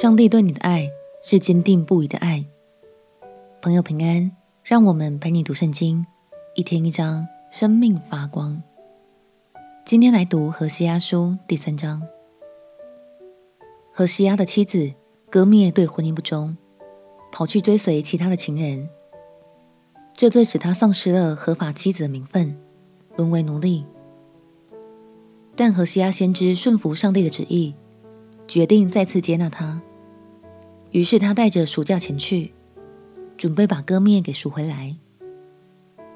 上帝对你的爱是坚定不移的爱。朋友平安，让我们陪你读圣经，一天一章，生命发光。今天来读何西阿书第三章。何西阿的妻子割灭对婚姻不忠，跑去追随其他的情人，这罪使他丧失了合法妻子的名分，沦为奴隶。但何西阿先知顺服上帝的旨意。决定再次接纳他，于是他带着赎价前去，准备把歌面给赎回来。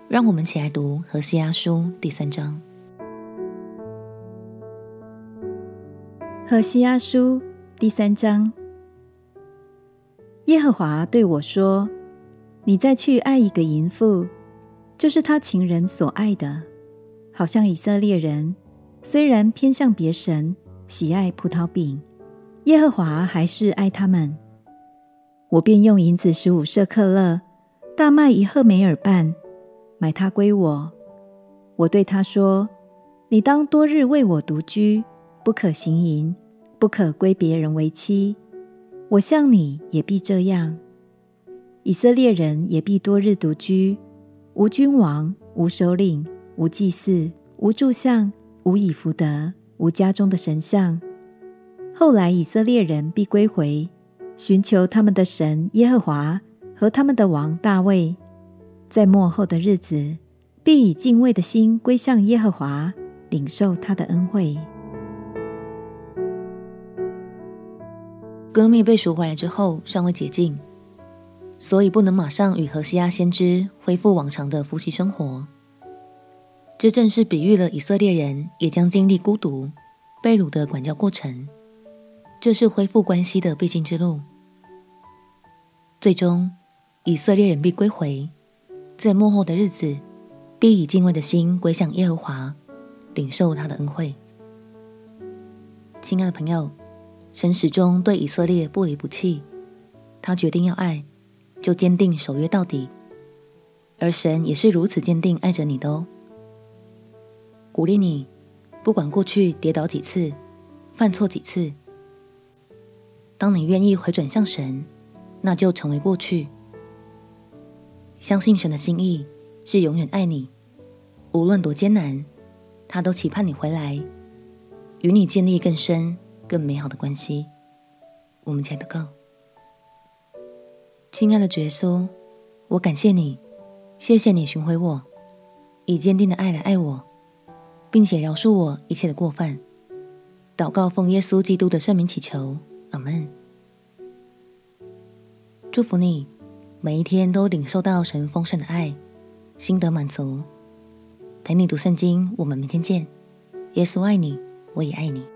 让我们起来读何西阿书第三章。何西阿书第三章，耶和华对我说：“你再去爱一个淫妇，就是他情人所爱的，好像以色列人虽然偏向别神，喜爱葡萄饼。”耶和华还是爱他们，我便用银子十五舍客勒，大麦一赫梅尔半，买他归我。我对他说：“你当多日为我独居，不可行淫，不可归别人为妻。我向你也必这样。以色列人也必多日独居，无君王，无首领，无祭祀，无柱像，无以福德，无家中的神像。”后来以色列人必归回，寻求他们的神耶和华和他们的王大卫，在末后的日子，必以敬畏的心归向耶和华，领受他的恩惠。歌篾被赎回来之后，尚未洁净，所以不能马上与何西阿先知恢复往常的夫妻生活。这正是比喻了以色列人也将经历孤独、被掳的管教过程。这是恢复关系的必经之路。最终，以色列人必归回，在幕后的日子，必以敬畏的心归向耶和华，领受他的恩惠。亲爱的朋友，神始终对以色列不离不弃，他决定要爱，就坚定守约到底。而神也是如此坚定爱着你的哦。鼓励你，不管过去跌倒几次，犯错几次。当你愿意回转向神，那就成为过去。相信神的心意是永远爱你，无论多艰难，他都期盼你回来，与你建立更深、更美好的关系。我们亲爱的告，亲爱的耶稣，我感谢你，谢谢你寻回我，以坚定的爱来爱我，并且饶恕我一切的过犯。祷告奉耶稣基督的圣名祈求。阿门。祝福你，每一天都领受到神丰盛的爱，心得满足。陪你读圣经，我们明天见。耶稣爱你，我也爱你。